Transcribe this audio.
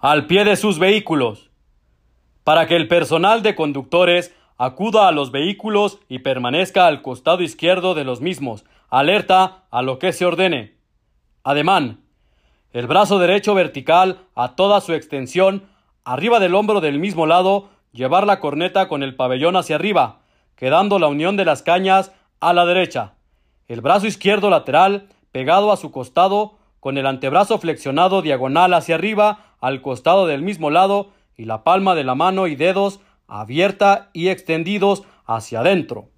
al pie de sus vehículos, para que el personal de conductores acuda a los vehículos y permanezca al costado izquierdo de los mismos, alerta a lo que se ordene. Ademán. El brazo derecho vertical a toda su extensión, arriba del hombro del mismo lado, llevar la corneta con el pabellón hacia arriba, quedando la unión de las cañas a la derecha. El brazo izquierdo lateral pegado a su costado, con el antebrazo flexionado diagonal hacia arriba al costado del mismo lado y la palma de la mano y dedos abierta y extendidos hacia adentro.